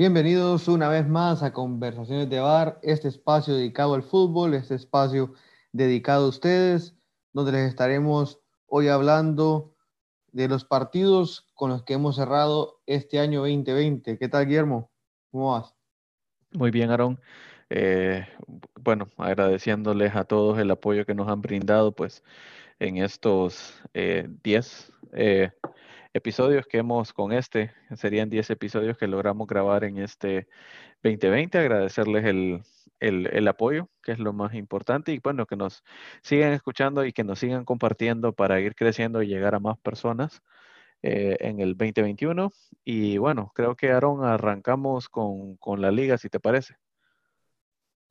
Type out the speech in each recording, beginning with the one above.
Bienvenidos una vez más a Conversaciones de Bar, este espacio dedicado al fútbol, este espacio dedicado a ustedes, donde les estaremos hoy hablando de los partidos con los que hemos cerrado este año 2020. ¿Qué tal, Guillermo? ¿Cómo vas? Muy bien, Aarón. Eh, bueno, agradeciéndoles a todos el apoyo que nos han brindado, pues, en estos 10 eh, episodios que hemos con este, serían 10 episodios que logramos grabar en este 2020. Agradecerles el, el, apoyo, que es lo más importante, y bueno, que nos sigan escuchando y que nos sigan compartiendo para ir creciendo y llegar a más personas eh, en el 2021. Y bueno, creo que Aaron, arrancamos con, con la liga, si te parece.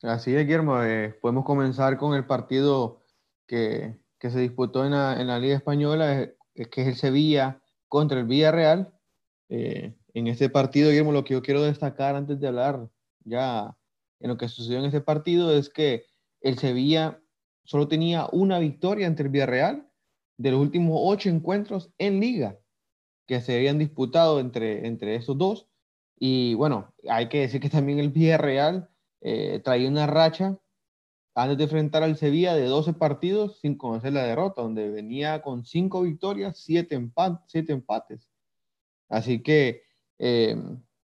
Así es, Guillermo. Eh, podemos comenzar con el partido que, que se disputó en la, en la Liga Española, que es el Sevilla contra el Villarreal. Eh, en este partido, Guillermo, lo que yo quiero destacar antes de hablar ya en lo que sucedió en este partido es que el Sevilla solo tenía una victoria ante el Villarreal de los últimos ocho encuentros en liga que se habían disputado entre, entre esos dos. Y bueno, hay que decir que también el Villarreal eh, traía una racha antes de enfrentar al Sevilla de 12 partidos sin conocer la derrota, donde venía con 5 victorias, 7 empates. Así que eh,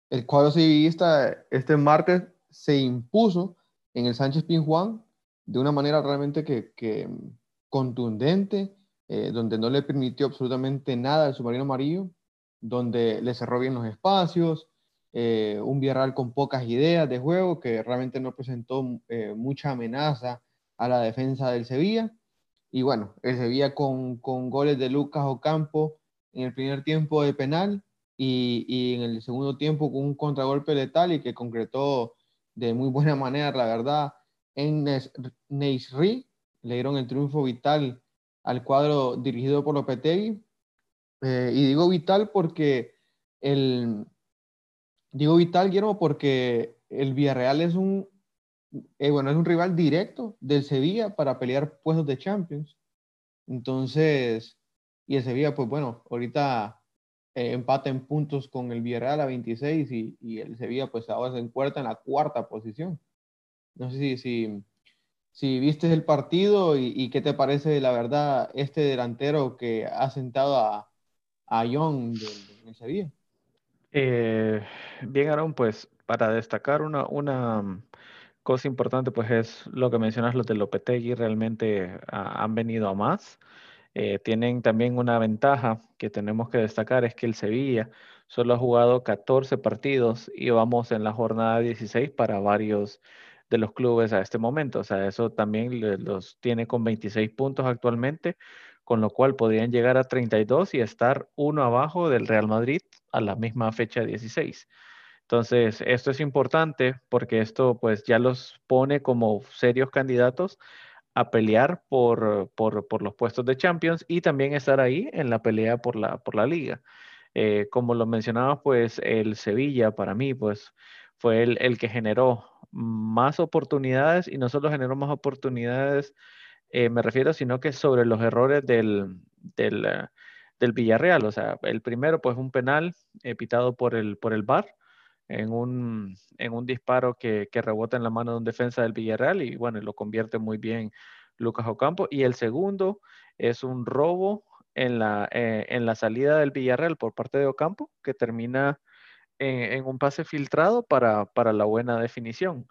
el cuadro sevillista este martes se impuso en el Sánchez Pinjuán de una manera realmente que, contundente, eh, donde no le permitió absolutamente nada al submarino amarillo, donde le cerró bien los espacios, eh, un Villarreal con pocas ideas de juego, que realmente no presentó eh, mucha amenaza a la defensa del Sevilla. Y bueno, el Sevilla con, con goles de Lucas Ocampo en el primer tiempo de penal y, y, en el segundo tiempo con un contragolpe letal y que concretó de muy buena manera, la verdad, en Neisri. Le dieron el triunfo vital al cuadro dirigido por Lopetegui. Eh, y digo vital porque el, Digo vital, Guillermo, porque el Villarreal es un, eh, bueno, es un rival directo del Sevilla para pelear puestos de Champions. Entonces, y el Sevilla, pues bueno, ahorita eh, empata en puntos con el Villarreal a 26 y, y, el Sevilla, pues ahora se encuentra en la cuarta posición. No sé si, si, si viste el partido y, qué te parece, la verdad, este delantero que ha sentado a, a Young en el Sevilla. Eh, bien, Aaron, pues para destacar una, mm, cosa importante, pues es lo que mencionas, los de Lopetegui realmente ah, han venido a más. Eh, tienen también una ventaja que tenemos que destacar, es que el Sevilla solo ha jugado 14 partidos y vamos en la jornada 16 para varios de los clubes a este momento. O sea, eso también los tiene con 26 puntos actualmente, con lo cual podrían llegar a 32 y estar uno abajo del Real Madrid a la misma fecha 16. Entonces, esto es importante porque esto pues ya los pone como serios candidatos a pelear por, por, los puestos de Champions y también estar ahí en la pelea por la, por la liga. Eh, como lo mencionaba, pues el Sevilla para mí pues fue el, el, que generó más oportunidades y no solo generó más oportunidades eh, me refiero, sino que sobre los errores del, del, del, Villarreal. O sea, el primero, pues un penal eh, pitado por el, por el VAR en un, en un disparo que, que, rebota en la mano de un defensa del Villarreal y bueno, lo convierte muy bien Lucas Ocampo. Y el segundo es un robo en la, en la salida del Villarreal por parte de Ocampo que termina en, en un pase filtrado para, para la buena definición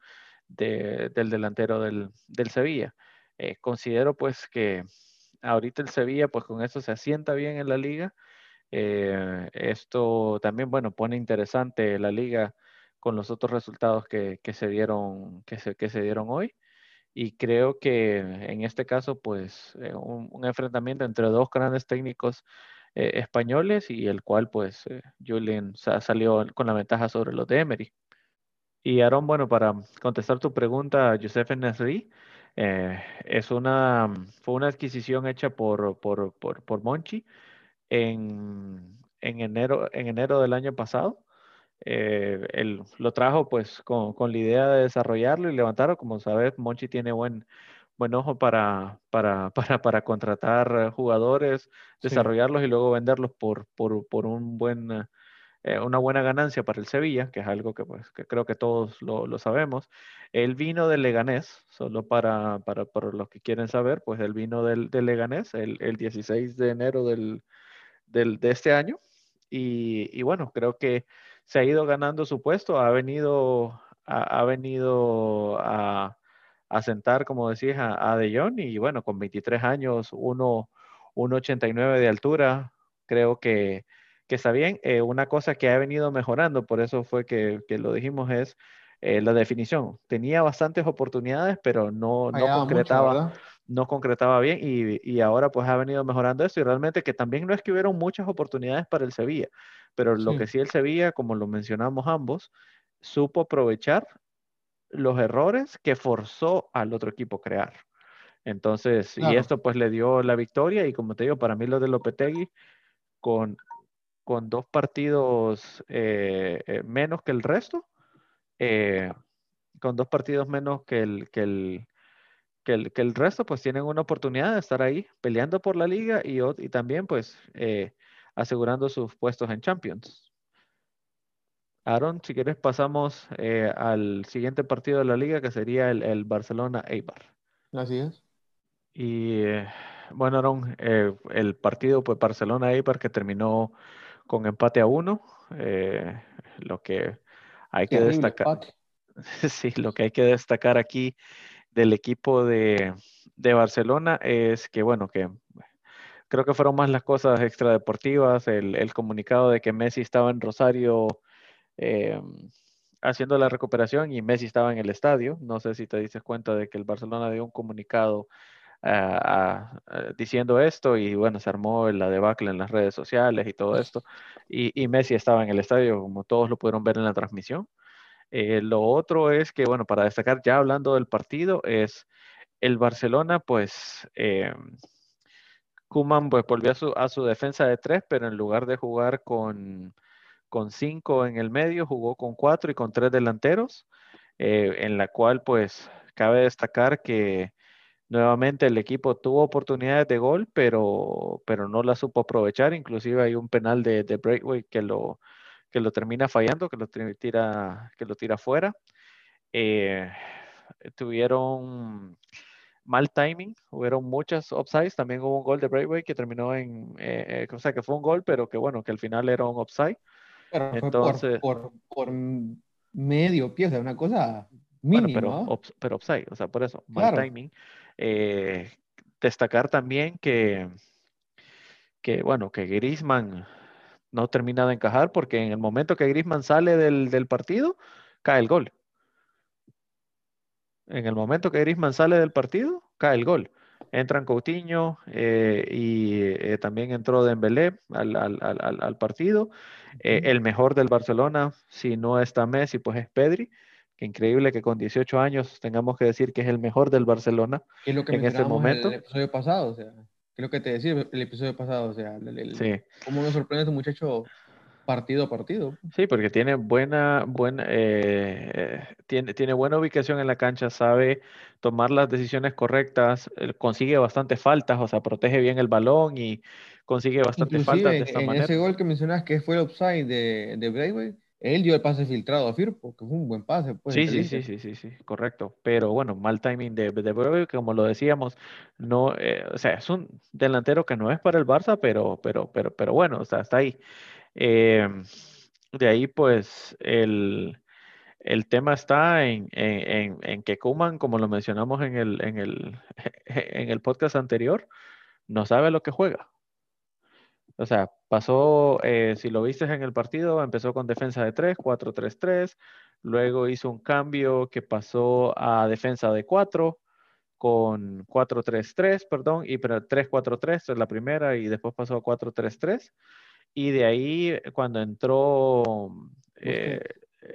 de, del delantero del, del Sevilla. Eh, considero pues que ahorita el Sevilla pues con eso se asienta bien en la liga. Eh, esto también, bueno, pone interesante la liga con los otros resultados que, que se, dieron, que, se, que se dieron hoy. Y creo que en este caso, pues, eh, un, enfrentamiento entre dos grandes técnicos españoles y el cual, pues, Julian salió con la ventaja sobre los de Emery. Y Aaron, bueno, para contestar tu pregunta, Josef Nesri, eh, es una, fue una adquisición hecha por, por, por, por Monchi en, en, enero, en enero del año pasado. Eh, él lo trajo pues con, con, la idea de desarrollarlo y levantarlo. Como sabes, Monchi tiene buen, buen ojo para, para, para, para contratar jugadores, desarrollarlos y luego venderlos por, por, por un buen eh, una buena ganancia para el Sevilla, que es algo que, pues, que creo que todos lo, lo sabemos. El vino del Leganés, solo para, para, para, los que quieren saber, pues el vino del, del Leganés, el, el, 16 de enero del, del, de este año. Y, y, bueno, creo que se ha ido ganando su puesto, ha venido, ha, venido a, a, sentar, como decís, a, De Jong, y bueno, con 23 años, 1,89 de altura, creo que que está bien. Eh, una cosa que ha venido mejorando, por eso fue que, que lo dijimos, es eh, la definición. Tenía bastantes oportunidades, pero no, no concretaba. Mucho, no concretaba bien y, y, ahora pues ha venido mejorando eso y realmente que también no es que hubieron muchas oportunidades para el Sevilla, pero sí. lo que sí el Sevilla, como lo mencionamos ambos, supo aprovechar los errores que forzó al otro equipo a crear. Entonces, claro. y esto pues le dio la victoria y como te digo, para mí lo de Lopetegui con con dos partidos eh, eh, menos que el resto, eh, con dos partidos menos que el, que, el, que, el, que el resto, pues tienen una oportunidad de estar ahí peleando por la liga y, y también pues eh, asegurando sus puestos en Champions. Aaron, si quieres pasamos eh, al siguiente partido de la liga que sería el, el Barcelona-Eibar. Así es. Y bueno, Aaron, el partido pues Barcelona-Eibar que terminó con empate a uno, eh, lo que hay que destacar. Sí, lo que hay que destacar aquí del equipo de, de, Barcelona es que, bueno, que creo que fueron más las cosas extradeportivas, el, el comunicado de que Messi estaba en Rosario eh, haciendo la recuperación y Messi estaba en el estadio. No sé si te dices cuenta de que el Barcelona dio un comunicado Diciendo esto y bueno, se armó la debacle en las redes sociales y todo esto. Y, y, Messi estaba en el estadio, como todos lo pudieron ver en la transmisión. Eh, lo otro es que, bueno, para destacar, ya hablando del partido, es el Barcelona, pues, eh, Kuman pues, volvió a su, a su, defensa de tres, pero en lugar de jugar con, con cinco en el medio, jugó con cuatro y con tres delanteros, eh, en la cual, pues, cabe destacar que Nuevamente el equipo tuvo oportunidades de gol, pero, pero no la supo aprovechar. Inclusive hay un penal de, de Breakway que lo, que lo termina fallando, que lo tira, que lo tira fuera. Eh, tuvieron mal timing, hubieron muchas offsides, también hubo un gol de Breakway que terminó en, eh, o sea, que fue un gol, pero que bueno, que al final era un offside. Pero Entonces, por, por, por, medio pie, o sea, una cosa Bueno, pero, pero offside, o sea, por eso, mal claro. timing. Eh, destacar también que, que, bueno, que Grisman no termina de encajar porque en el momento que Grisman sale del, del, partido, cae el gol. En el momento que Grisman sale del partido, cae el gol. Entran Coutinho eh, y eh, también entró Dembélé al, al, al, al partido. Eh, el mejor del Barcelona, si no está Messi, pues es Pedri increíble que con 18 años tengamos que decir que es el mejor del Barcelona es lo que en este momento. El episodio pasado, o sea, creo que te decía el episodio pasado, o sea, el, el, sí. cómo me sorprende este muchacho partido a partido. Sí, porque tiene buena, buena, eh, tiene, tiene buena ubicación en la cancha, sabe tomar las decisiones correctas, consigue bastantes faltas, o sea, protege bien el balón y consigue bastantes faltas de esta en manera. ese gol que mencionas que fue el offside de, de Braithwaite, él dio el pase filtrado a Firpo, que fue un buen pase. Pues, sí, sí, sí, sí, sí, sí, correcto. Pero bueno, mal timing de, de Breve, como lo decíamos, no, eh, o sea, es un delantero que no es para el Barça, pero, pero, pero, pero bueno, o sea, está ahí. Eh, de ahí, pues, el, el tema está en, en, en, que Kuman, como lo mencionamos en el, en, el, en el podcast anterior, no sabe lo que juega. O sea, pasó, eh, si lo viste en el partido, empezó con defensa de 3, 4-3-3, luego hizo un cambio que pasó a defensa de 4 con 4-3-3, perdón, y 3-4-3 es la primera y después pasó a 4-3-3. Y de ahí, cuando entró eh,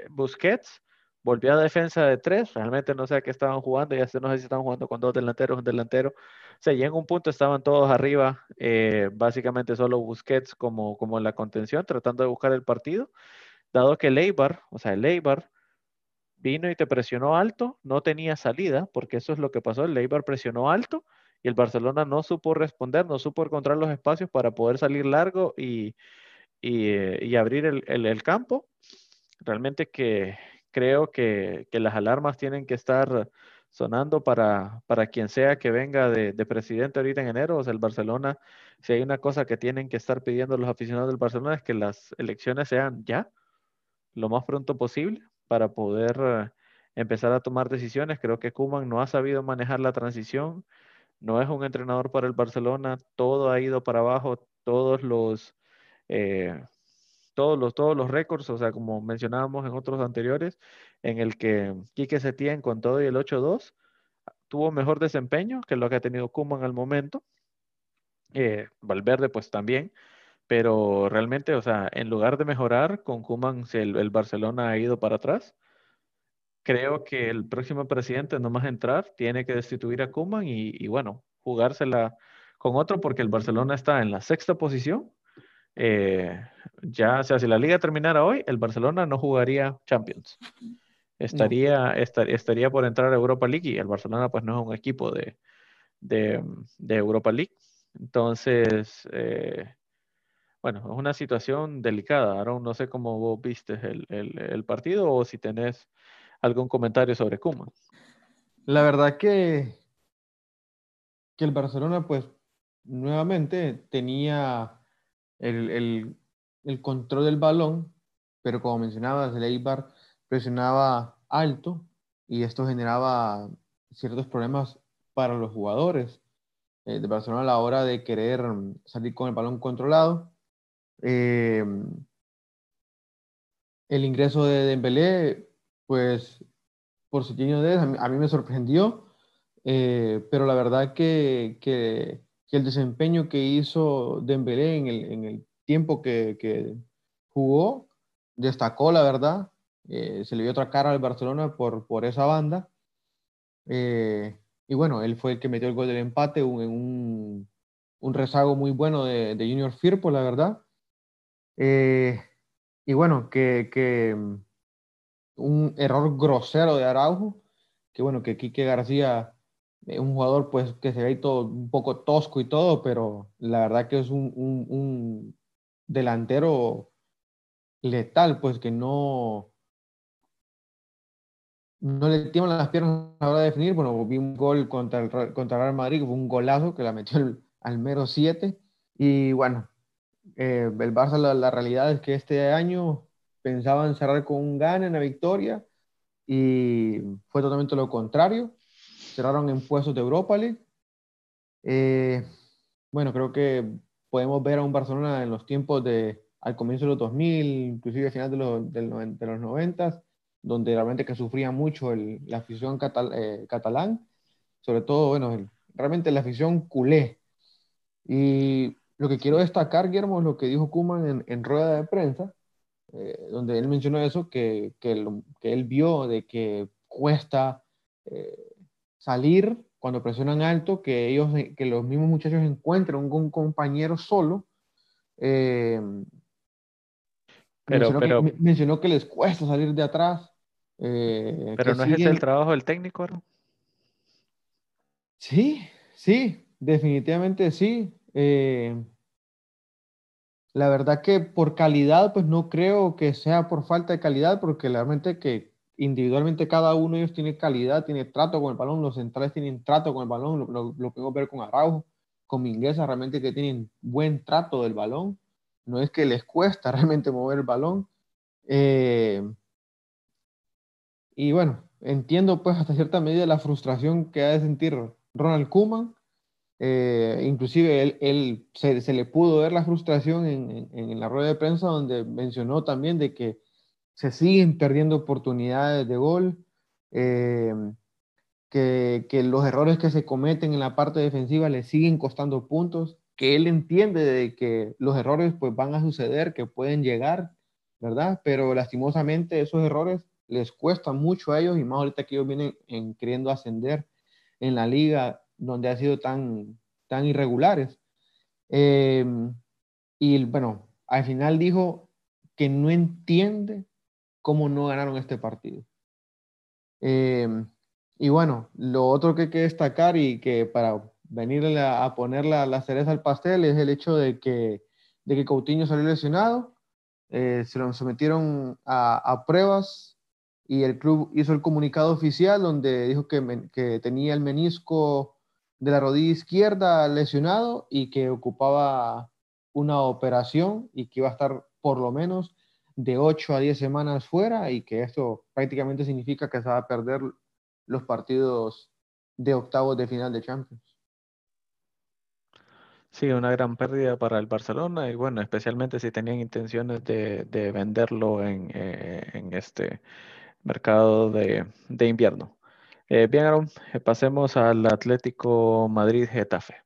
Busquets, volvió a defensa de 3, realmente no sé a qué estaban jugando, ya no sé si estaban jugando con dos delanteros, un delantero o sea, ya en un punto estaban todos arriba, eh, básicamente solo Busquets como, como la contención, tratando de buscar el partido, dado que Leibar, o sea, el Leibar vino y te presionó alto, no tenía salida, porque eso es lo que pasó, el Leibar presionó alto y el Barcelona no supo responder, no supo encontrar los espacios para poder salir largo y, y, abrir el, campo. Realmente que creo que, las alarmas tienen que estar sonando para, para quien sea que venga de, presidente ahorita en enero. O sea, el Barcelona, si hay una cosa que tienen que estar pidiendo los aficionados del Barcelona es que las elecciones sean ya, lo más pronto posible, para poder eh, empezar a tomar decisiones. Creo que Kuman no ha sabido manejar la transición, no es un entrenador para el Barcelona, todo ha ido para abajo, todos los eh, todos los, todos los récords, o sea, como mencionábamos en otros anteriores, en el que Quique Setién con todo y el 8-2 tuvo mejor desempeño que lo que ha tenido Kuman al momento. Eh, Valverde pues también, pero realmente, o sea, en lugar de mejorar con Kuman, el, el Barcelona ha ido para atrás. Creo que el próximo presidente, no más entrar, tiene que destituir a Kuman y, y bueno, jugársela con otro porque el Barcelona está en la sexta posición eh, ya, o sea, si la liga terminara hoy, el Barcelona no jugaría Champions. Estaría, estaría por entrar a Europa League y el Barcelona pues no es un equipo de, de, Europa League. Entonces, eh, bueno, es una situación delicada. Ahora no sé cómo vos viste el, el, partido o si tenés algún comentario sobre Kuma. La verdad que, que el Barcelona pues nuevamente tenía el, control del balón, pero como mencionabas, el Eibar presionaba alto y esto generaba ciertos problemas para los jugadores eh, de Barcelona a la hora de querer salir con el balón controlado. Eh, el ingreso de Dembélé, pues por su de a mí, a mí me sorprendió, eh, pero la verdad que, que que el desempeño que hizo Dembélé en el, en el tiempo que, que, jugó destacó, la verdad. Eh, se le dio otra cara al Barcelona por, por esa banda. Eh, y bueno, él fue el que metió el gol del empate en un, un, rezago muy bueno de, de, Junior Firpo, la verdad. Eh, y bueno, que, que, un error grosero de Araujo, que bueno, que Quique García un jugador pues que se ve todo un poco tosco y todo, pero la verdad que es un, un, delantero letal, pues que no, no le tiemblan las piernas a la hora de definir. Bueno, vi un gol contra el, contra el Real Madrid, fue un golazo que la metió al mero 7. Y bueno, eh, el Barça, la, realidad es que este año pensaban cerrar con un gane en la victoria y fue totalmente lo contrario cerraron en puestos de Europa League. Eh, bueno, creo que podemos ver a un Barcelona en los tiempos de, al comienzo de los 2000, inclusive al final de los, de los 90, donde realmente que sufría mucho el, la afición eh, catalán, sobre todo, bueno, realmente la afición culé. Y lo que quiero destacar, Guillermo, es lo que dijo Kuman en, en rueda de prensa, eh, donde él mencionó eso, que, que, que, él vio de que cuesta salir cuando presionan alto, que ellos, que los mismos muchachos encuentren un, compañero solo. Eh, pero, mencionó, que, les cuesta salir de atrás. Eh, pero no es ese el trabajo del técnico, ¿no? Sí, sí, definitivamente sí. Eh, la verdad que por calidad, pues no creo que sea por falta de calidad, porque realmente que individualmente cada uno de ellos tiene calidad, tiene trato con el balón, los centrales tienen trato con el balón, lo, lo, podemos ver con Araujo, con Mingueza, realmente que tienen buen trato del balón, no es que les cuesta realmente mover el balón. Eh, y bueno, entiendo pues hasta cierta medida la frustración que ha de sentir Ronald Koeman, eh, inclusive él, se, le pudo ver la frustración en, en, en la rueda de prensa donde mencionó también de que se siguen perdiendo oportunidades de gol, eh, que, los errores que se cometen en la parte defensiva le siguen costando puntos, que él entiende de que los errores pues van a suceder, que pueden llegar, ¿verdad? Pero lastimosamente esos errores les cuestan mucho a ellos y más ahorita que ellos vienen en, queriendo ascender en la liga donde ha sido tan, tan irregulares. Eh, y bueno, al final dijo que no entiende cómo no ganaron este partido. Em, y bueno, lo otro que hay que destacar y que para venir a poner la, cereza al pastel es el hecho de que de que Coutinho salió lesionado, eh, se lo sometieron a, pruebas y el club hizo el comunicado oficial donde dijo que tenía el menisco de la rodilla izquierda lesionado y que ocupaba una operación y que iba a estar por lo menos de 8 a 10 semanas fuera y que esto prácticamente significa que se va a perder los partidos de octavos de final de Champions. Sí, una gran pérdida para el Barcelona y bueno, especialmente si tenían intenciones de, venderlo en, eh, en, este mercado de, invierno. Eh, bien, Aaron, eh, pasemos al Atlético Madrid-Getafe.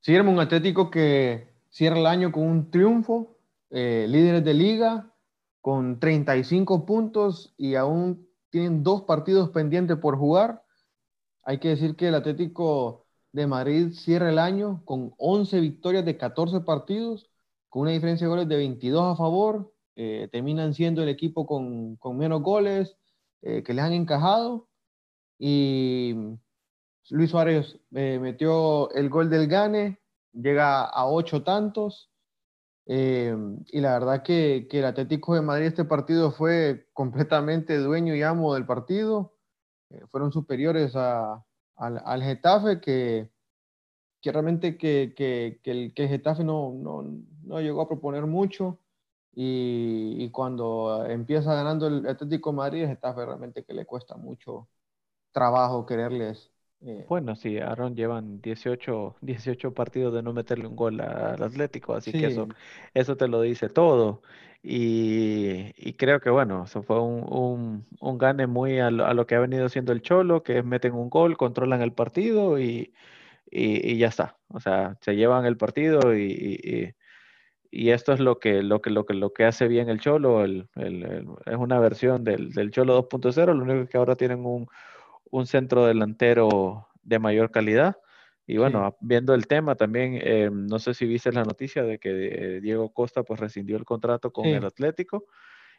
Sí, era un Atlético que cierra el año con un triunfo, líderes de liga, con 35 puntos y aún tienen dos partidos pendientes por jugar. Hay que decir que el Atlético de Madrid cierra el año con 11 victorias de 14 partidos, con una diferencia de goles de 22 a favor. Eh, terminan siendo el equipo con, menos goles eh, que les han encajado. Y Luis Suárez eh, metió el gol del Gane, llega a ocho tantos. Y la verdad que, que, el Atlético de Madrid este partido fue completamente dueño y amo del partido. fueron superiores a, al, al Getafe, que, que realmente que, que, el, que Getafe no, no, no, llegó a proponer mucho. Y, y, cuando empieza ganando el Atlético Madrid, el Getafe realmente que le cuesta mucho trabajo quererles. Eh, bueno, sí, Aaron llevan 18, 18 partidos de no meterle un gol al Atlético, así que eso, eso te lo dice todo. Y, y, creo que bueno, eso fue un, un, un gane muy a lo, que ha venido haciendo el Cholo, que es meten un gol, controlan el partido y, y, ya está. O sea, se llevan el partido y, y, esto es lo que, lo, que, lo, que, lo que hace bien el Cholo. El, el, es una versión del, del Cholo 2.0, lo único que ahora tienen un, un centro delantero de mayor calidad. Y bueno, viendo el tema también, eh, no sé si viste la noticia de que eh, Diego Costa pues rescindió el contrato con el Atlético.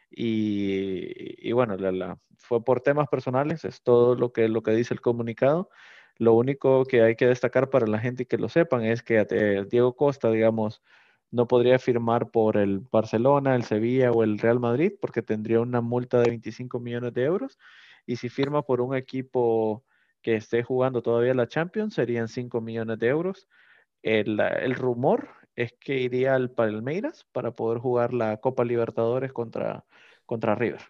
Y, y bueno, la, fue por temas personales, es todo lo que, lo que dice el comunicado. Lo único que hay que destacar para la gente y que lo sepan es que eh, Diego Costa, digamos, no podría firmar por el Barcelona, el Sevilla o el Real Madrid porque tendría una multa de 25 millones de euros y si firma por un equipo que esté jugando todavía la Champions serían 5 millones de euros. El, el, rumor es que iría al Palmeiras para poder jugar la Copa Libertadores contra, contra River.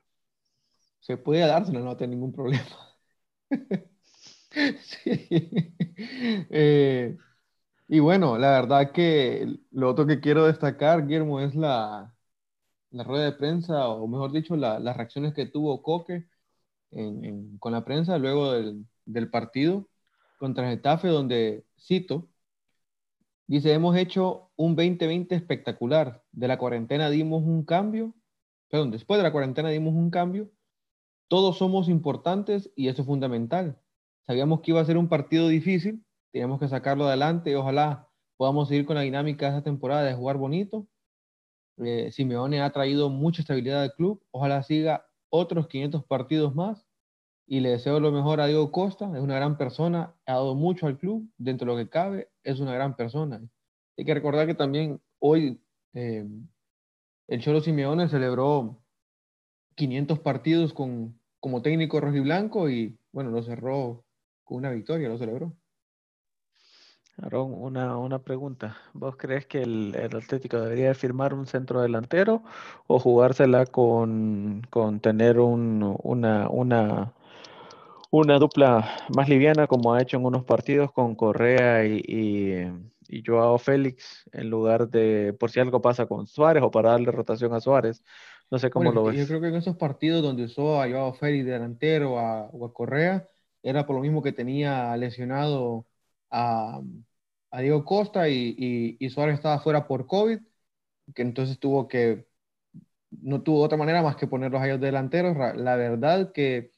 Se puede dárselo, no a tener ningún problema. sí. Eh, y bueno, la verdad que lo otro que quiero destacar, Guillermo, es la, la rueda de prensa, o mejor dicho, las reacciones que tuvo Coque con la prensa luego del, partido contra Getafe, donde cito, dice, hemos hecho un 2020 espectacular. De la cuarentena dimos un cambio, perdón, después de la cuarentena dimos un cambio. Todos somos importantes y eso es fundamental. Sabíamos que iba a ser un partido difícil, teníamos que sacarlo adelante y ojalá podamos seguir con la dinámica de esta temporada de jugar bonito. Eh, Simeone ha traído mucha estabilidad al club, ojalá siga otros 500 partidos más y le deseo lo mejor a Diego Costa, es una gran persona, ha dado mucho al club, dentro de lo que cabe, es una gran persona. Hay que recordar que también hoy eh, el Cholo Simeone celebró 500 partidos con, como técnico rojiblanco y bueno, lo cerró con una victoria, lo celebró. Aaron, una, una pregunta. ¿Vos crees que el, Atlético debería firmar un centro delantero o jugársela con, con tener un, una, una, una dupla más liviana como ha hecho en unos partidos con Correa y, y, Joao Félix en lugar de por si algo pasa con Suárez o para darle rotación a Suárez. No sé cómo lo ves. Yo creo que en esos partidos donde usó a Joao Félix delantero a, o a Correa era por lo mismo que tenía lesionado a, a Diego Costa y, y, Suárez estaba fuera por COVID, que entonces tuvo que, no tuvo otra manera más que ponerlos a ellos delanteros. La verdad que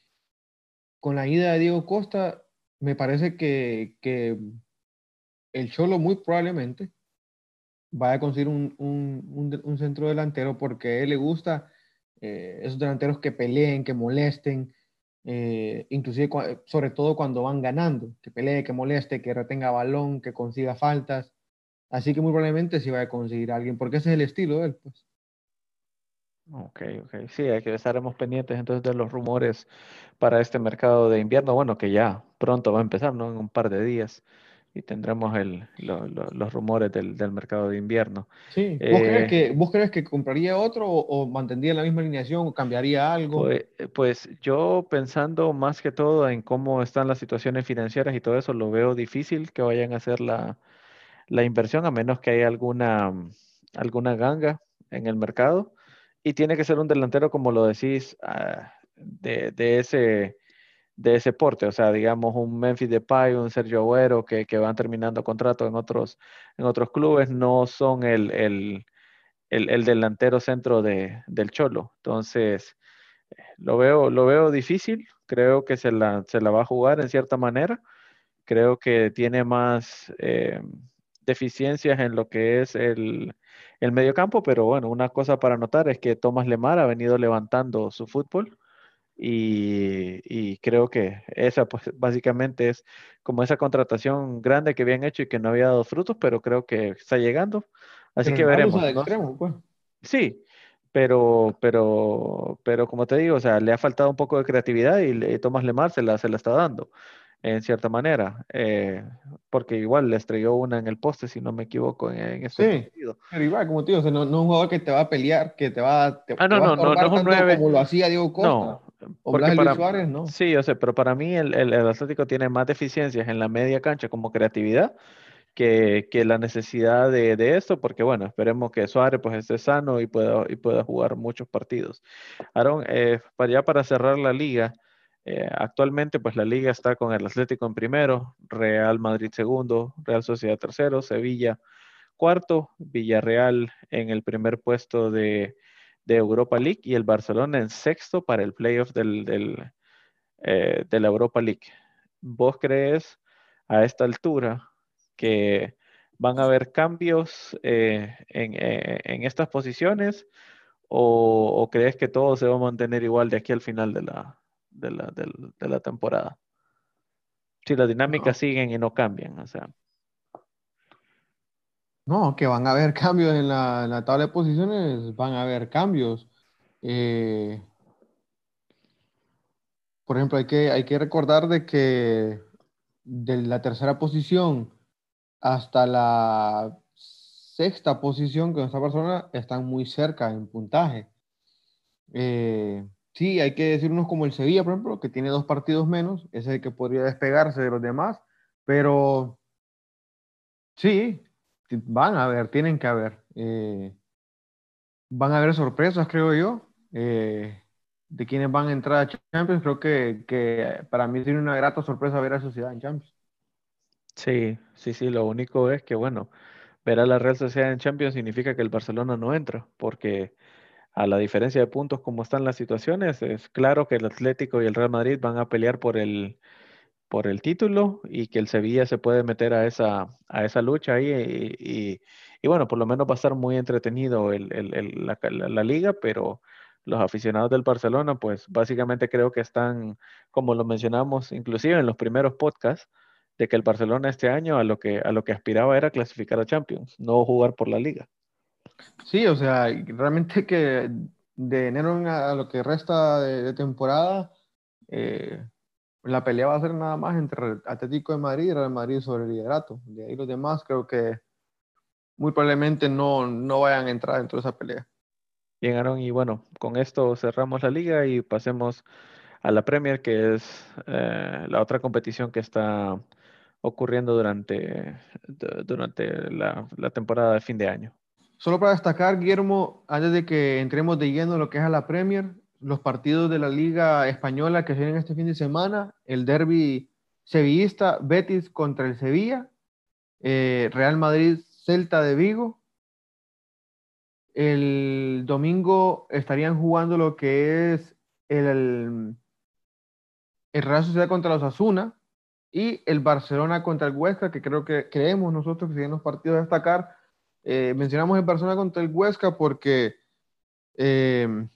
con la ida de Diego Costa, me parece que, el Cholo muy probablemente vaya a conseguir un, centro delantero porque a él le gusta eh, esos delanteros que peleen, que molesten, eh, inclusive sobre todo cuando van ganando, que pelee, que moleste, que retenga balón, que consiga faltas. Así que muy probablemente sí vaya a conseguir a alguien, porque ese es el estilo de él. Pues. Ok, ok. Sí, hay que estaremos pendientes entonces de los rumores para este mercado de invierno. Bueno, que ya pronto va a empezar, ¿no? En un par de días y tendremos el, los rumores del, del, mercado de invierno. Sí, ¿Vos, crees, eh, que, ¿Vos crees que compraría otro o, mantendría la misma alineación o cambiaría algo? Pues, pues, yo pensando más que todo en cómo están las situaciones financieras y todo eso, lo veo difícil que vayan a hacer la, la inversión a menos que haya alguna, alguna ganga en el mercado. Y tiene que ser un delantero, como lo decís, ah, de, de, ese, de ese porte, o sea, digamos un Memphis Depay, un Sergio Agüero que, que van terminando contrato en otros, en otros clubes, no son el, el, el, delantero centro de, del Cholo. Entonces, lo veo, lo veo difícil, creo que se la, se la va a jugar en cierta manera, creo que tiene más eh, deficiencias en lo que es el, el mediocampo, pero bueno, una cosa para notar es que Tomás Lemar ha venido levantando su fútbol y, creo que esa pues básicamente es como esa contratación grande que habían hecho y que no había dado frutos, pero creo que está llegando. Así que veremos. Pues. Sí, pero, pero, pero como te digo, o sea, le ha faltado un poco de creatividad y, Tomás Lemar se la, se la está dando en cierta manera, eh, porque igual le estrelló una en el poste, si no me equivoco, en, este sí, Pero igual, como te digo, no, es un jugador que te va a pelear, que te va, a ah, no, no, no, no es un 9. Como lo hacía Diego Costa. No, o para, Suárez, ¿no? Sí, yo sé, pero para mí el, el, Atlético tiene más deficiencias en la media cancha como creatividad que, que la necesidad de, de, esto, porque bueno, esperemos que Suárez pues esté sano y pueda, y pueda jugar muchos partidos. Aaron, eh, para ya para cerrar la liga, eh, actualmente, pues la liga está con el Atlético en primero, Real Madrid segundo, Real Sociedad tercero, Sevilla cuarto, Villarreal en el primer puesto de, Europa League y el Barcelona en sexto para el playoff del, eh, de la Europa League. ¿Vos crees a esta altura que van a haber cambios eh, en, estas posiciones o crees que todo se va a mantener igual de aquí al final de la, de la, de, la temporada. Si las dinámicas siguen y no cambian, o sea. No, que van a haber cambios en la, en la tabla de posiciones, van a haber cambios. Eh, por ejemplo, hay que, hay que recordar de que de la tercera posición hasta la sexta posición que nuestra persona están muy cerca en puntaje. Eh, Sí, hay que decir unos como el Sevilla, por ejemplo, que tiene dos partidos menos, ese es el que podría despegarse de los demás, pero sí, van a haber, tienen que haber. Eh, van a haber sorpresas, creo yo, eh, de quienes van a entrar a Champions. Creo que, que para mí tiene una grata sorpresa ver a Sociedad en Champions. Sí, sí, sí, lo único es que, bueno, ver a la Real Sociedad en Champions significa que el Barcelona no entra, porque a la diferencia de puntos como están las situaciones, es claro que el Atlético y el Real Madrid van a pelear por el, por el título y que el Sevilla se puede meter a esa, a esa lucha ahí y, y, bueno, por lo menos va a estar muy entretenido el, el, la, la, liga, pero los aficionados del Barcelona, pues básicamente creo que están, como lo mencionamos inclusive en los primeros podcasts, de que el Barcelona este año a lo que, a lo que aspiraba era clasificar a Champions, no jugar por la liga. Sí, o sea, realmente que de enero a lo que resta de, temporada, eh, la pelea va a ser nada más entre Atlético de Madrid y Real Madrid sobre el liderato. De ahí los demás creo que muy probablemente no, no vayan a entrar dentro de esa pelea. Bien, Aaron, y bueno, con esto cerramos la liga y pasemos a la Premier, que es eh, la otra competición que está ocurriendo durante, durante la temporada de fin de año. Solo para destacar, Guillermo, antes de que entremos de lleno en lo que es a la Premier, los partidos de la Liga Española que se vienen este fin de semana, el derby sevillista, Betis contra el Sevilla, eh, Real Madrid, Celta de Vigo. El domingo estarían jugando lo que es el, el Real Sociedad contra los Asuna y el Barcelona contra el Huesca, que creo que creemos nosotros que serían los partidos a destacar eh, mencionamos el Barcelona contra el Huesca porque eh,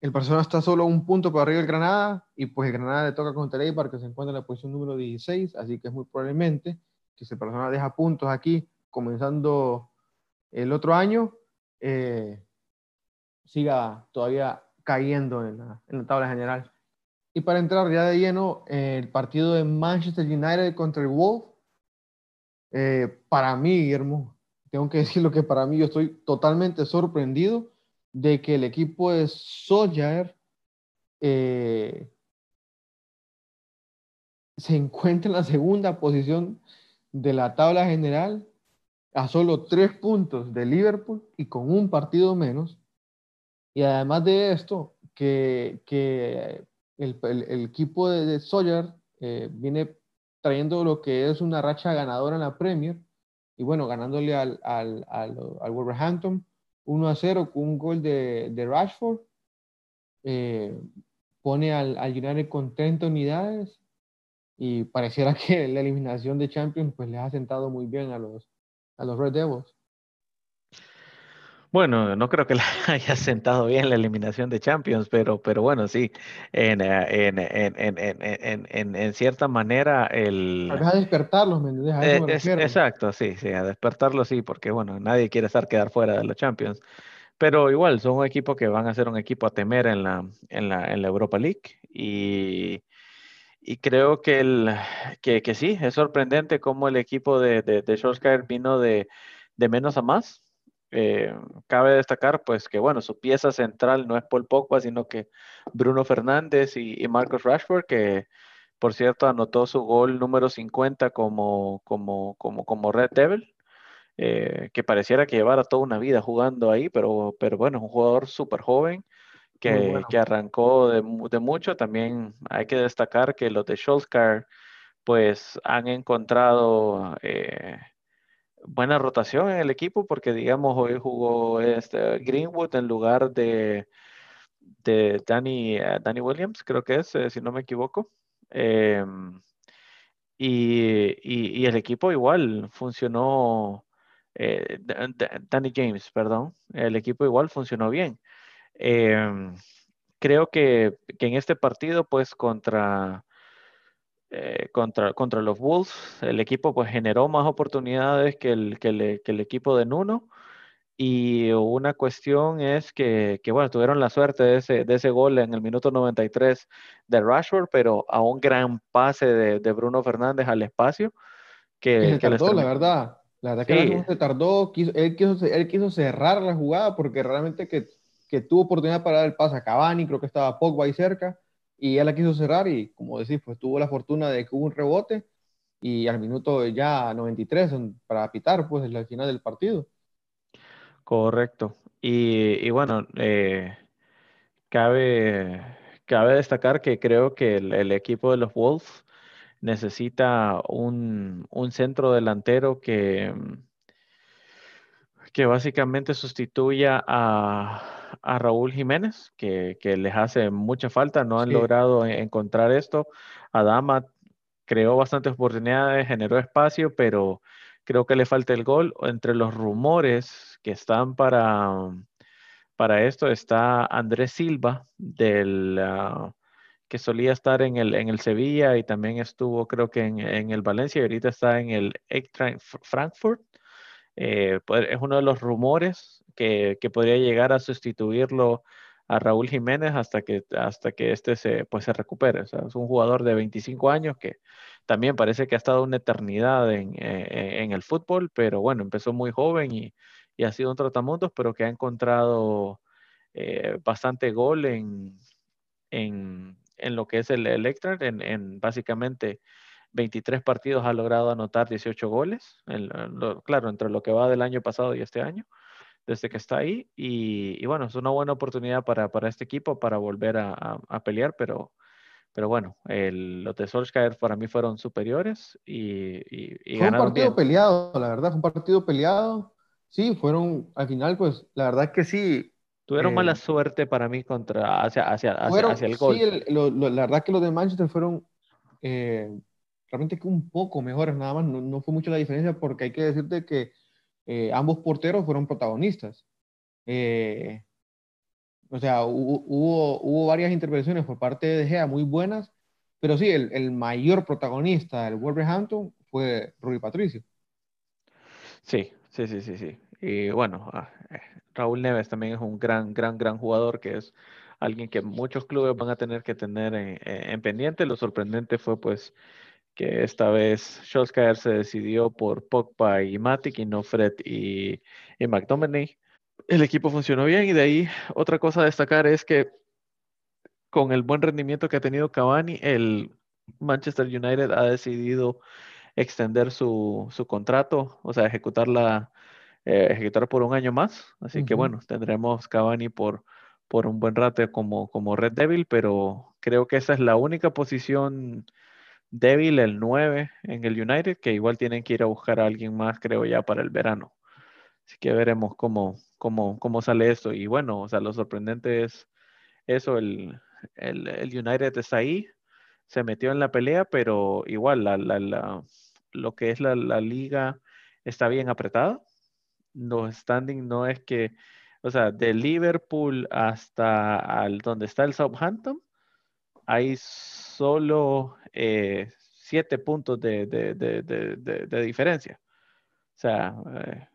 el Barcelona está solo un punto por arriba del Granada y pues el Granada le toca contra el Eibar que se encuentra en la posición número 16, así que es muy probablemente que si el Barcelona deja puntos aquí comenzando el otro año, siga todavía cayendo en la, tabla general. Y para entrar ya de lleno, el partido de Manchester United contra el Wolf, para mí, Guillermo, tengo que decir lo que para mí yo estoy totalmente sorprendido de que el equipo de Solskjaer eh, se encuentre en la segunda posición de la tabla general a solo tres puntos de Liverpool y con un partido menos. Y además de esto, que, que el, el, equipo de, de Sawyer eh, viene trayendo lo que es una racha ganadora en la Premier y bueno, ganándole al, al, al, al Wolverhampton 1 a 0 con un gol de, de Rashford. Eh, pone al, al United con 30 unidades y pareciera que la eliminación de Champions pues les ha sentado muy bien a los, a los Red Devils. Bueno, no creo que le haya sentado bien la eliminación de Champions, pero, pero bueno, sí, en, eh, en, en, en, en cierta manera el... A despertarlos, ¿me entiendes? Me eh, exacto, sí, sí, a despertarlos sí, porque bueno, nadie quiere estar quedar fuera de la Champions. Pero igual, son un equipo que van a ser un equipo a temer en la, en la, en la Europa League y, y creo que, el, que, que sí, es sorprendente cómo el equipo de, de, de vino de, de menos a más eh, cabe destacar pues que bueno, su pieza central no es Paul Pogba, sino que Bruno Fernández y, Marcos Rashford, que por cierto anotó su gol número 50 como, como, como, como Red Devil, eh, que pareciera que llevara toda una vida jugando ahí, pero, pero bueno, es un jugador súper joven. Que, que, arrancó de, de, mucho. También hay que destacar que los de Scholzkar pues han encontrado eh, buena rotación en el equipo porque, digamos, hoy jugó este Greenwood en lugar de, de Danny, eh, Danny Williams, creo que es, eh, si no me equivoco. Em, y, y, el equipo igual funcionó, eh, Danny James, perdón, el equipo igual funcionó bien. Em, creo que, que, en este partido, pues contra, eh, contra, contra los Wolves, el equipo pues generó más oportunidades que el, que el, equipo de Nuno. Y una cuestión es que, que, bueno, tuvieron la suerte de ese, de ese gol en el minuto 93 de Rashford, pero a un gran pase de, de Bruno Fernández al espacio. Que, que tardó, la verdad. La verdad que se tardó, él, quiso, él quiso cerrar la jugada porque realmente que, que tuvo oportunidad para dar el pase a Cavani, creo que estaba Pogba ahí cerca, y él la quiso cerrar y como decís, pues tuvo la fortuna de que hubo un rebote y al minuto ya 93 para pitar pues el final del partido. Correcto. Y, y bueno, eh, cabe, cabe destacar que creo que el, el equipo de los Wolves necesita un, un centro delantero que, que básicamente sustituya a, a Raúl Jiménez, que, les hace mucha falta, no han logrado encontrar esto. Adama creó bastantes oportunidades, generó espacio, pero creo que le falta el gol. Entre los rumores que están para, para esto está Andrés Silva, del, ah, que solía estar en el, en el Sevilla y también estuvo creo que en, el Valencia y ahorita está en el Eintracht Frankfurt. Eh, pues, es uno de los rumores que, podría llegar a sustituirlo a Raúl Jiménez hasta que, hasta que este se, pues, se recupere. es un jugador de 25 años que también parece que ha estado una eternidad en, eh, en el fútbol, pero bueno, empezó muy joven y, y, ha sido un tratamundos, pero que ha encontrado eh, bastante gol en, en, en, lo que es el Electra, en, en, básicamente 23 partidos ha logrado anotar 18 goles, claro, entre lo que va del año pasado y este año desde que está ahí. Y, bueno, es una buena oportunidad para, para este equipo para volver a, a, pelear, pero, pero bueno, el, los de Solskjaer para mí fueron superiores y, y, fue un partido peleado, la verdad, fue un partido peleado. Sí, fueron, al final, pues, la verdad es que sí. Tuvieron mala eh, suerte para mí contra, hacia, hacia, hacia, el gol. Sí, la verdad que los de Manchester fueron eh, realmente que un poco mejores, nada más, no, no, fue mucho la diferencia porque hay que decirte que eh, ambos porteros fueron protagonistas. Eh, o sea, hubo, hubo, varias intervenciones por parte de Gea muy buenas, pero sí, el, el mayor protagonista del Wolverhampton fue Rui Patricio. Sí, sí, sí, sí, sí. Y bueno, ah, eh, Raúl Neves también es un gran, gran, gran jugador que es alguien que muchos clubes van a tener que tener en, pendiente. Lo sorprendente fue pues que esta vez Solskjaer se decidió por Pogba y Matic y no Fred y, y McDominay. El equipo funcionó bien y de ahí otra cosa a destacar es que con el buen rendimiento que ha tenido Cavani, el Manchester United ha decidido extender su, su contrato, o sea, ejecutarla, eh, ejecutar por un año más. Así que bueno, tendremos Cavani por, por un buen rato como, como Red Devil, pero creo que esa es la única posición débil, el 9 en el United, que igual tienen que ir a buscar a alguien más, creo ya, para el verano. Así que veremos cómo, cómo, cómo sale esto. Y bueno, o sea, lo sorprendente es eso, el, el, el United está ahí, se metió en la pelea, pero igual la, la, la, lo que es la, liga está bien apretada. Los standing no es que, o sea, de Liverpool hasta al, donde está el Southampton, hay solo eh, siete puntos de, de, de, diferencia. O sea, eh,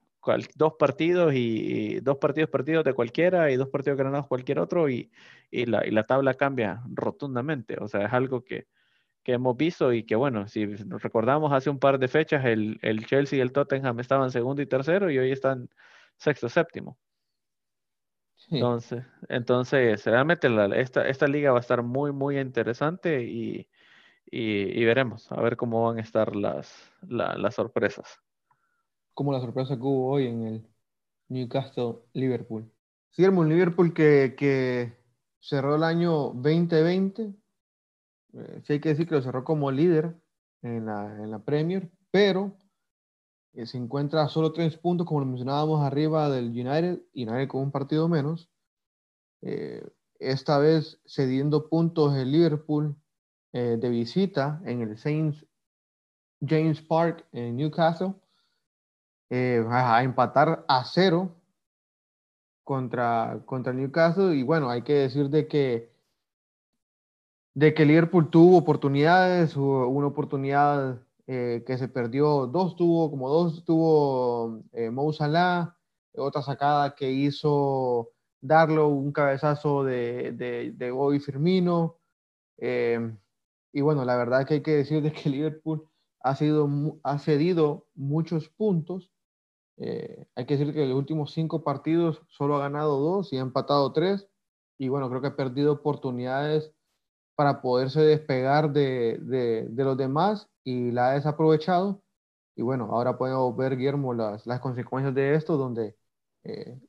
dos partidos y, dos partidos perdidos de cualquiera y dos partidos ganados cualquier otro y, y, la, y la tabla cambia rotundamente. O sea, es algo que, que hemos visto y que bueno, si nos recordamos hace un par de fechas, el, el Chelsea y el Tottenham estaban segundo y tercero y hoy están sexto, séptimo. Entonces, entonces, realmente esta, esta liga va a estar muy, muy interesante y, y, veremos a ver cómo van a estar las, las sorpresas. Como la sorpresa que hubo hoy en el Newcastle-Liverpool. Sí, un Liverpool que, que cerró el año 2020 eh, sí hay que decir que lo cerró como líder en la, en la Premier, pero eh, se encuentra a solo tres puntos, como lo mencionábamos arriba del United, United con un partido menos. Eh, esta vez cediendo puntos el Liverpool de visita en el Saints James Park en Newcastle, a empatar a cero contra, contra Newcastle. Y bueno, hay que decir de que de que Liverpool tuvo oportunidades, una oportunidad eh, que se perdió, dos tuvo, como dos tuvo eh, Mo Salah, otra sacada que hizo Darlo, un cabezazo de, de, de Firmino. Eh, y bueno, la verdad que hay que decir de que Liverpool ha, sido, ha cedido muchos puntos. Eh, hay que decir que en los últimos cinco partidos solo ha ganado dos y ha empatado tres. Y bueno, creo que ha perdido oportunidades para poderse despegar de, de, los demás y la ha desaprovechado. Y bueno, ahora podemos ver, Guillermo, las, las consecuencias de esto, donde eh,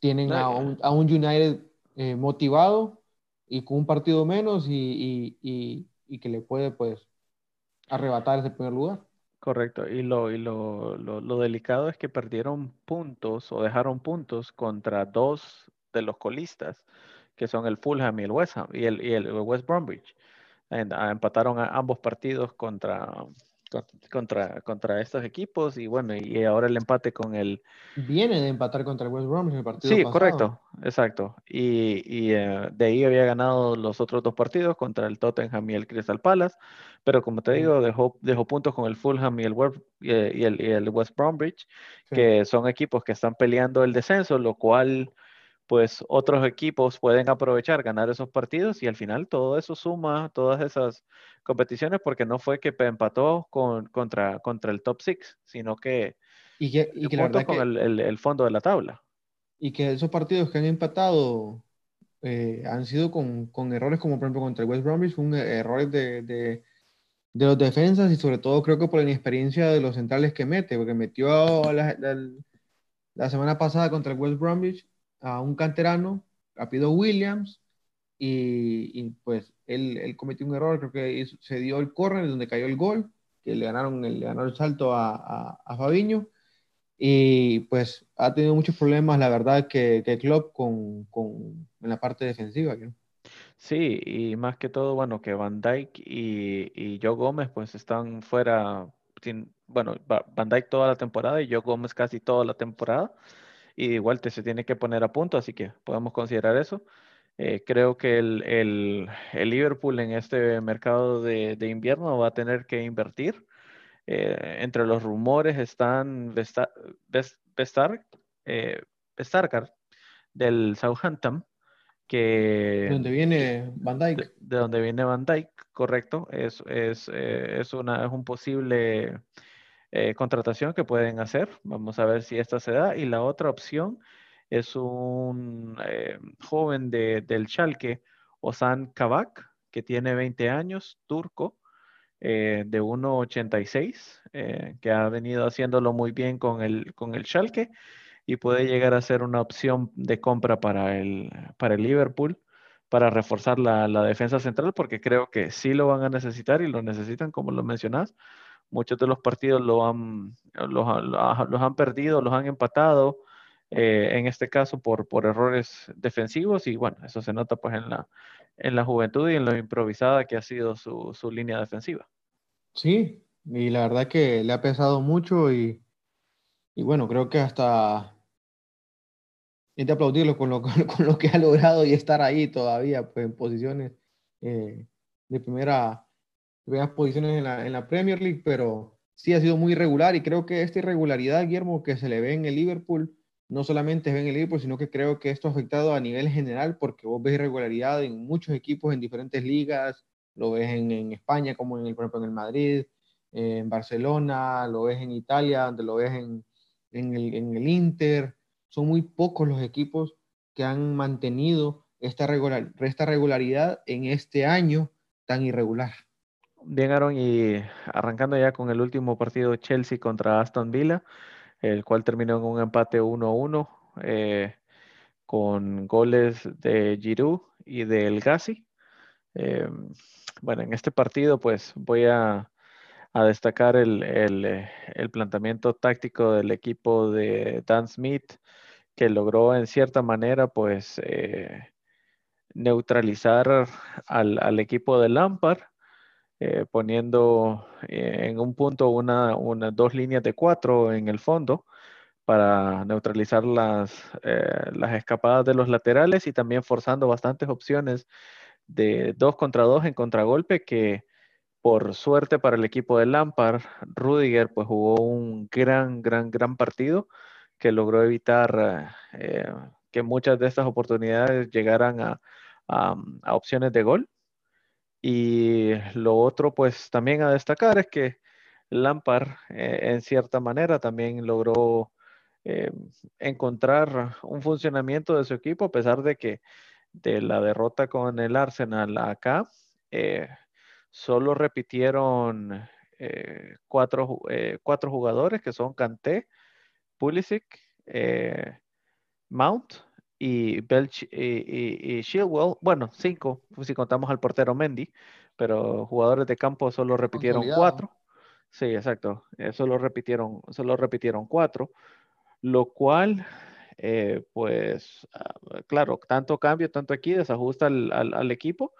tienen a un, a un United eh, motivado y con un partido menos y, y, y, que le puede pues arrebatar ese primer lugar. Correcto, y, lo, y lo, lo, lo, delicado es que perdieron puntos o dejaron puntos contra dos de los colistas que son el Fulham y el West Ham y el, y el West Bromwich. Ah, empataron a ambos partidos contra, contra, contra estos equipos y bueno, y ahora el empate con el... Viene de empatar contra el West Bromwich en el partido Sí, correcto, exacto. Y, y uh, de ahí había ganado los otros dos partidos contra el Tottenham y el Crystal Palace, pero como te digo, dejó, dejó puntos con el Fulham y el, y el, y el West Bromwich, sí. que son equipos que están peleando el descenso, lo cual pues otros equipos pueden aprovechar, ganar esos partidos y al final todo eso suma, todas esas competiciones, porque no fue que empató con, contra, contra el top six, sino que, y que, y que con que, el, el, el, fondo de la tabla. Y que esos partidos que han empatado eh, han sido con, con, errores como por ejemplo contra el West Bromwich, un errores de, de, de, los defensas y sobre todo creo que por la inexperiencia de los centrales que mete, porque metió la, la, la semana pasada contra el West Bromwich a un canterano, Rapido Williams, y, pues él, él, cometió un error, creo que se dio el córner donde cayó el gol, que le ganaron le ganó el salto a, a, Fabiño, y pues ha tenido muchos problemas, la verdad, que, que Klopp con, con, en la parte defensiva. Sí, y más que todo, bueno, que Van Dijk y, y Joe Gómez pues están fuera, sin, bueno, Van Dijk toda la temporada y Joe Gómez casi toda la temporada y igual te se tiene que poner a punto, así que podemos considerar eso. Eh, creo que el, el, el, Liverpool en este mercado de, de, invierno va a tener que invertir Eh, entre los rumores están Bestar, eh, del Southampton, que... De donde viene Van Dyke. De, donde viene Van Dyke, correcto. Es, es, eh, es, una, es un posible eh, contratación que pueden hacer. Vamos a ver si esta se da. Y la otra opción es un eh, joven de, del Schalke, Ozan Kabak, que tiene 20 años, turco, de 1,86, que ha venido haciéndolo muy bien con el, con el Schalke y puede llegar a ser una opción de compra para el, para el Liverpool para reforzar la, defensa central, porque creo que sí lo van a necesitar y lo necesitan, como lo mencionás. Muchos de los partidos lo han, los, han perdido, los han empatado, eh, en este caso por, por errores defensivos, y bueno, eso se nota pues en la, en la juventud y en lo improvisada que ha sido su, su línea defensiva. Sí, y la verdad que le ha pesado mucho y, y bueno, creo que hasta es de aplaudirlo con lo, con lo, que ha logrado y estar ahí todavía pues, en posiciones eh, de primera, primeras posiciones en la, en la, Premier League, pero sí ha sido muy irregular y creo que esta irregularidad, Guillermo, que se le ve en el Liverpool, no solamente se ve en el Liverpool, sino que creo que esto ha afectado a nivel general porque vos ves irregularidad en muchos equipos en diferentes ligas, lo ves en, en España como en el, por ejemplo en el Madrid, en Barcelona, lo ves en Italia, lo ves en, en, el, en el Inter, son muy pocos los equipos que han mantenido esta, regular, esta regularidad en este año tan irregular. Bien, Aaron, y arrancando ya con el último partido Chelsea contra Aston Villa, el cual terminó en un empate 1-1 eh, con goles de Giroud y del Gassi. Eh, bueno, en este partido pues voy a, destacar el, el, el, planteamiento táctico del equipo de Dan Smith, que logró en cierta manera pues eh, neutralizar al, equipo de Lampard, eh, poniendo eh, en un punto una, dos líneas de cuatro en el fondo para neutralizar las, las escapadas de los laterales y también forzando bastantes opciones de dos contra dos en contragolpe que por suerte para el equipo de Lampard, Rudiger pues jugó un gran, gran, gran partido que logró evitar eh, que muchas de estas oportunidades llegaran a, opciones de gol. Y lo otro, pues también a destacar es que Lampard, eh, en cierta manera, también logró eh, encontrar un funcionamiento de su equipo, a pesar de que de la derrota con el Arsenal acá, solo repitieron cuatro, cuatro, jugadores que son Kanté, Pulisic, eh, Mount y, Belch y, Shilwell. Bueno, cinco, si contamos al portero Mendy, pero jugadores de campo solo repitieron cuatro. Sí, exacto. Eh, solo repitieron, solo repitieron cuatro, lo cual, eh, pues, ah, claro, tanto cambio, tanto aquí, desajusta al, equipo,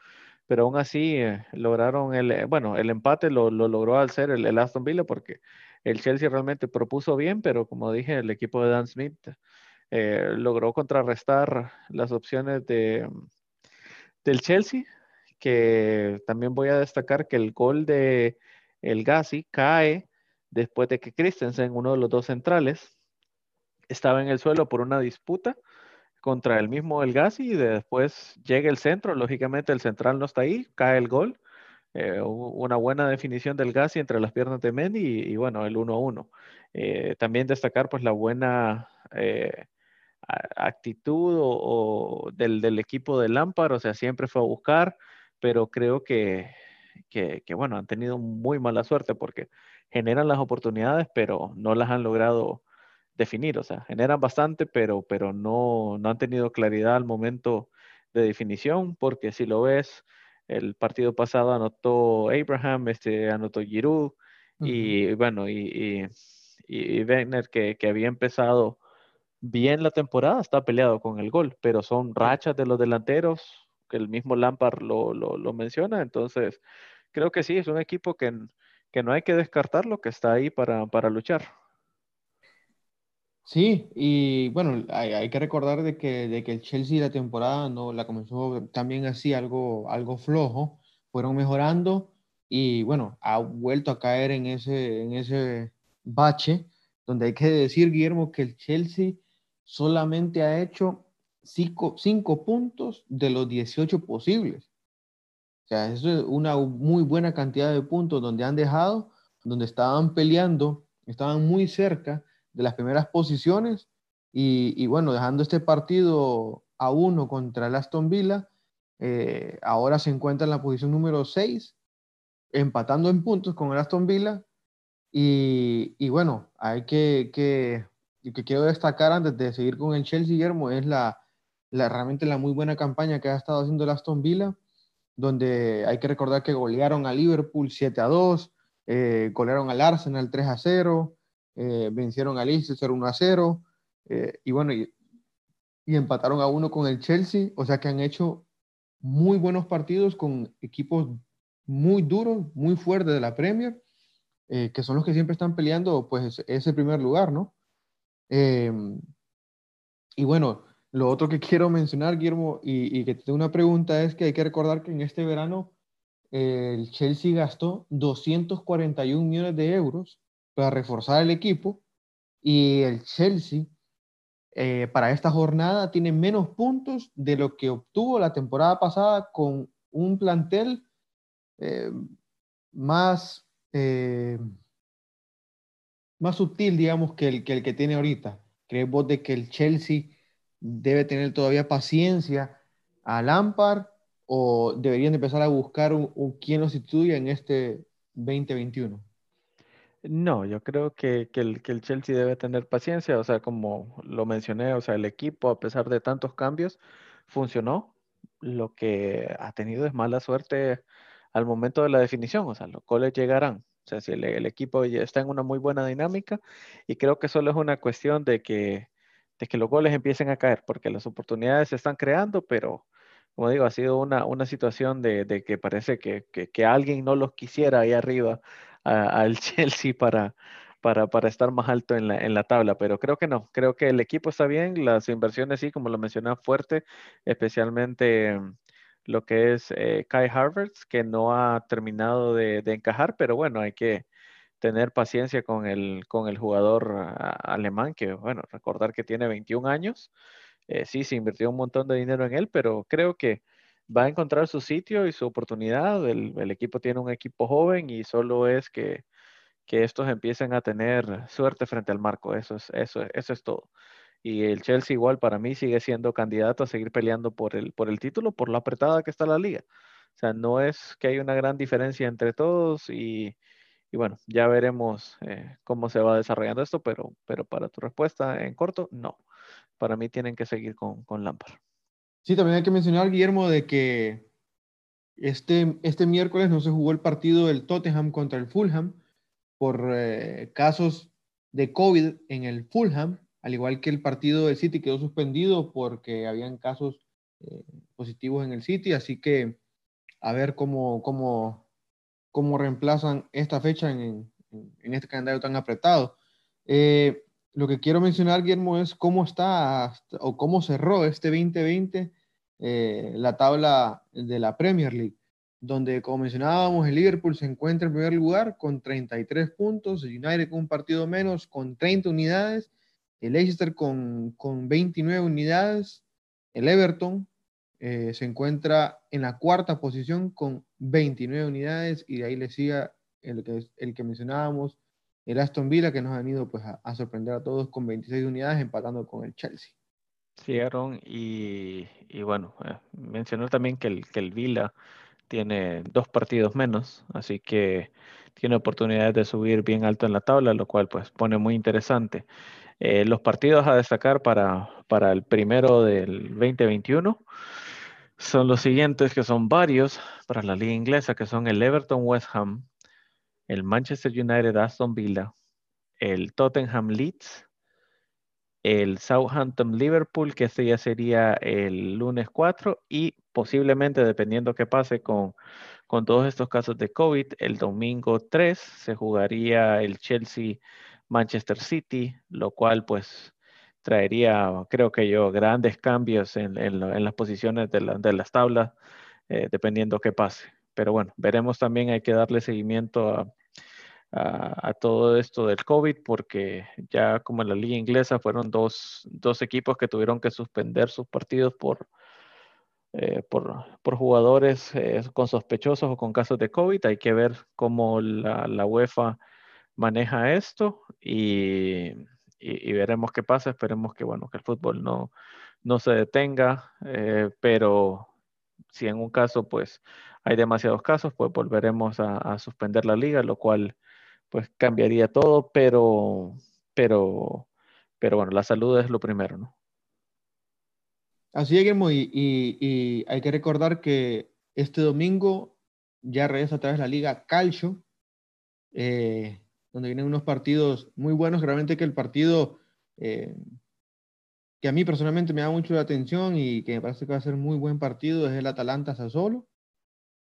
pero aún así lograron el, bueno, el empate lo, logró al ser el, el Aston Villa porque el Chelsea realmente propuso bien, pero como dije, el equipo de Dan Smith eh, logró contrarrestar las opciones de, del Chelsea, que también voy a destacar que el gol de el Gassi cae después de que Christensen, uno de los dos centrales, estaba en el suelo por una disputa contra el mismo El Gassi y después llega el centro, lógicamente el central no está ahí, cae el gol eh, una buena definición del Gassi entre las piernas de Mendy y, bueno, el 1-1. Eh, también destacar pues la buena eh, actitud o, del, equipo de Lampard, o sea, siempre fue a buscar, pero creo que, que, bueno, han tenido muy mala suerte porque generan las oportunidades, pero no las han logrado definir, o sea, generan bastante, pero, pero no, no han tenido claridad al momento de definición, porque si lo ves, el partido pasado anotó Abraham, este, anotó Giroud, y bueno, y, y, Wegner, que, había empezado bien la temporada, está peleado con el gol, pero son rachas de los delanteros, que el mismo Lampard lo, menciona, entonces creo que sí, es un equipo que, que no hay que descartarlo, que está ahí para, para luchar. Sí, y bueno, hay, que recordar de que, de que el Chelsea la temporada no la comenzó también así algo, algo flojo, fueron mejorando y bueno, ha vuelto a caer en ese, en ese bache, donde hay que decir, Guillermo, que el Chelsea solamente ha hecho cinco, puntos de los 18 posibles. O sea, eso es una muy buena cantidad de puntos donde han dejado, donde estaban peleando, estaban muy cerca de las primeras posiciones y, bueno, dejando este partido a uno contra el Aston Villa, eh, ahora se encuentra en la posición número 6, empatando en puntos con el Aston Villa. Y, bueno, hay que, que, que quiero destacar antes de seguir con el Chelsea, Guillermo, es la, la, realmente la muy buena campaña que ha estado haciendo el Aston Villa, donde hay que recordar que golearon a Liverpool 7 a 2, eh, golearon al Arsenal 3 a 0, eh, vencieron al Leicester 1 a 0, eh, y bueno, y, y, empataron a uno con el Chelsea, o sea que han hecho muy buenos partidos con equipos muy duros, muy fuertes de la Premier, que son los que siempre están peleando pues ese primer lugar, ¿no? Y bueno, lo otro que quiero mencionar, Guillermo, y, que te tengo una pregunta es que hay que recordar que en este verano el Chelsea gastó 241 millones de euros para reforzar el equipo y el Chelsea eh, para esta jornada tiene menos puntos de lo que obtuvo la temporada pasada con un plantel eh, más, eh, más sutil, digamos, que el, que el que tiene ahorita. ¿Crees vos de que el Chelsea debe tener todavía paciencia a Lampard o deberían empezar a buscar un, quien lo sustituya en este 2021? No, yo creo que, el, que el Chelsea debe tener paciencia, o sea, como lo mencioné, o sea, el equipo, a pesar de tantos cambios, funcionó. Lo que ha tenido es mala suerte al momento de la definición, o sea, los goles llegarán. O sea, si el, equipo ya está en una muy buena dinámica y creo que solo es una cuestión de que de que los goles empiecen a caer, porque las oportunidades se están creando, pero como digo, ha sido una, una situación de, que parece que, que, alguien no los quisiera ahí arriba al Chelsea para, para, para, estar más alto en la, en la, tabla, pero creo que no, creo que el equipo está bien, las inversiones sí, como lo mencionaba, fuerte, especialmente lo que es eh, Kai Harvards, que no ha terminado de, encajar, pero bueno, hay que, tener paciencia con el, con el jugador ah, alemán, que bueno, recordar que tiene 21 años. Eh, sí, se invirtió un montón de dinero en él, pero creo que va a encontrar su sitio y su oportunidad. El, equipo tiene un equipo joven y solo es que, que, estos empiecen a tener suerte frente al marco. Eso es, eso, eso es todo. Y el Chelsea igual para mí sigue siendo candidato a seguir peleando por el, por el título, por la apretada que está la liga. O sea, no es que hay una gran diferencia entre todos y, y bueno, ya veremos eh, cómo se va desarrollando esto, pero, pero para tu respuesta en corto, no. Para mí tienen que seguir con, con Lampard. Sí, también hay que mencionar, Guillermo, de que este, este miércoles no se jugó el partido del Tottenham contra el Fulham por eh, casos de COVID en el Fulham, al igual que el partido del City quedó suspendido porque habían casos eh, positivos en el City, así que a ver cómo, cómo cómo reemplazan esta fecha en, este calendario tan apretado. Eh, lo que quiero mencionar, Guillermo, es cómo está o cómo cerró este 2020 eh, la tabla de la Premier League, donde, como mencionábamos, el Liverpool se encuentra en primer lugar con 33 puntos, el United con un partido menos con 30 unidades, el Leicester con, con 29 unidades, el Everton eh, se encuentra en la cuarta posición con 29 unidades y de ahí le sigue el que, el que mencionábamos, el Aston Villa, que nos han ido pues, a, sorprender a todos con 26 unidades, empatando con el Chelsea. Sí, Aaron, y, bueno, eh, mencionó también que el, que el Villa tiene dos partidos menos, así que tiene oportunidades de subir bien alto en la tabla, lo cual pues pone muy interesante. Eh, los partidos a destacar para, para el primero del 2021 son los siguientes, que son varios para la liga inglesa, que son el Everton West Ham, el Manchester United Aston Villa, el Tottenham Leeds, el Southampton Liverpool, que este ya sería el lunes 4, y posiblemente, dependiendo qué pase con, con todos estos casos de COVID, el domingo 3 se jugaría el Chelsea Manchester City, lo cual pues traería, creo que yo, grandes cambios en, las posiciones de, las tablas, eh, dependiendo qué pase. pero bueno, veremos también, hay que darle seguimiento a, a, todo esto del COVID, porque ya como en la liga inglesa fueron dos, dos equipos que tuvieron que suspender sus partidos por, eh, por, por, jugadores eh, con sospechosos o con casos de COVID. Hay que ver cómo la, la UEFA maneja esto y, y, veremos qué pasa. Esperemos que, bueno, que el fútbol no, no se detenga, eh, pero si en un caso, pues hay demasiados casos, pues volveremos a, a suspender la liga, lo cual pues cambiaría todo, pero, pero, pero bueno, la salud es lo primero, ¿no? Así es, Guillermo, y, y, hay que recordar que este domingo ya regresa otra vez la Liga Calcio, eh, donde vienen unos partidos muy buenos. Realmente que el partido eh, que a mí personalmente me da mucho la atención y que me parece que va a ser muy buen partido es el Atalanta Sassuolo.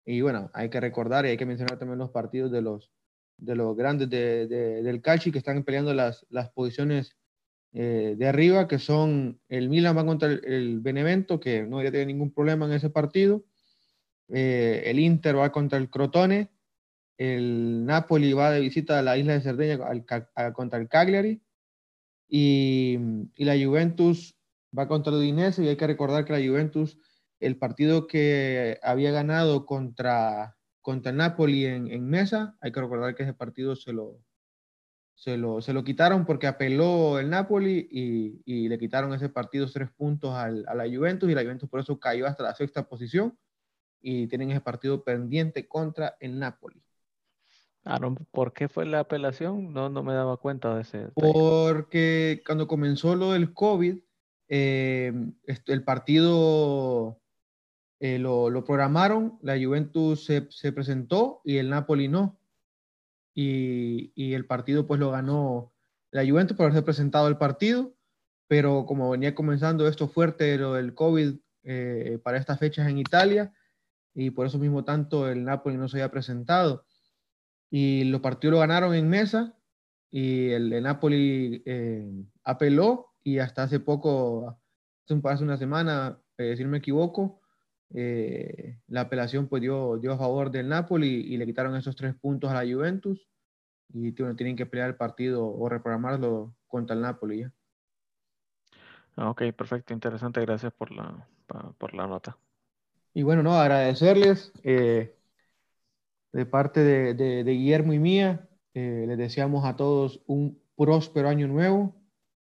Y bueno, hay que recordar y hay que mencionar también los partidos de los, de los grandes de, del calcio que están peleando las, las posiciones eh, de arriba, que son el Milan va contra el, Benevento, que no debería tener ningún problema en ese partido. Eh, el Inter va contra el Crotone. El Napoli va de visita a la isla de Cerdeña contra el Cagliari. Y, y, la Juventus va contra el Udinese. Y hay que recordar que la Juventus, el partido que había ganado contra contra Napoli en, mesa. Hay que recordar que ese partido se lo, se lo, se lo quitaron porque apeló el Napoli y, y le quitaron ese partido tres puntos al, a la Juventus y la Juventus por eso cayó hasta la sexta posición y tienen ese partido pendiente contra el Napoli. Aaron, ¿por qué fue la apelación? No, no me daba cuenta de ese. Porque cuando comenzó lo del COVID, eh, el partido eh, lo, lo, programaron, la Juventus se, se, presentó y el Napoli no. Y, y, el partido pues lo ganó la Juventus por haberse presentado el partido, pero como venía comenzando esto fuerte, lo del COVID eh, para estas fechas en Italia, y por eso mismo tanto el Napoli no se había presentado. Y los partidos lo ganaron en mesa y el, el Napoli eh, apeló y hasta hace poco, hace una semana, si no me equivoco, eh, la apelación pues dio, dio a favor del Napoli y, le quitaron esos tres puntos a la Juventus y tienen que pelear el partido o reprogramarlo contra el Napoli ya. Ah, ok, perfecto, interesante, gracias por la, por la nota. Y bueno, no, agradecerles eh, de parte de, de, Guillermo y mía, eh, les deseamos a todos un próspero año nuevo,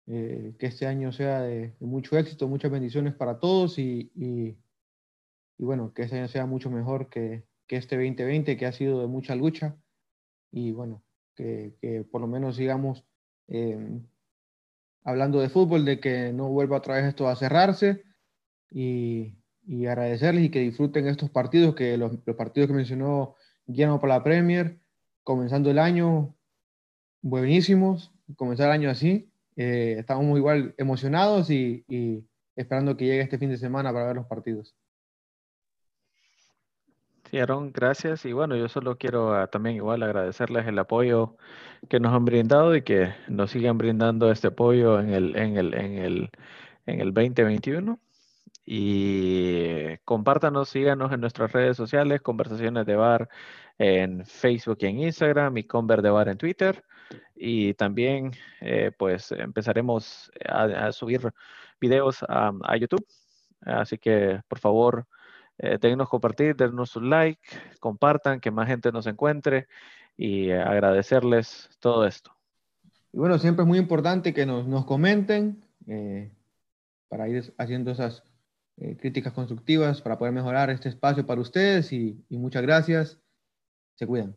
que este año sea de, mucho éxito, muchas bendiciones para todos y, y y bueno, que ese año sea mucho mejor que, que, este 2020, que ha sido de mucha lucha, y bueno, que, que por lo menos sigamos eh, hablando de fútbol, de que no vuelva otra vez esto a cerrarse, y, y agradecerles y que disfruten estos partidos, que los, los partidos que mencionó Guillermo para la Premier, comenzando el año, buenísimos, comenzar el año así, eh, estamos igual emocionados y, y esperando que llegue este fin de semana para ver los partidos. Sí, Aaron, gracias. Y bueno, yo solo quiero ah, también igual agradecerles el apoyo que nos han brindado y que nos sigan brindando este apoyo en el, en el, en el, en el 2021. Y compártanos, síganos en nuestras redes sociales, Conversaciones de Bar en Facebook y en Instagram y Conver de Bar en Twitter. Y también, eh, pues, empezaremos a, subir videos a, a YouTube. Así que, por favor, eh, compartir, denos un like, compartan, que más gente nos encuentre y agradecerles todo esto. Y bueno, siempre es muy importante que nos, nos comenten eh, para ir haciendo esas eh, críticas constructivas para poder mejorar este espacio para ustedes y, y muchas gracias. Se cuidan.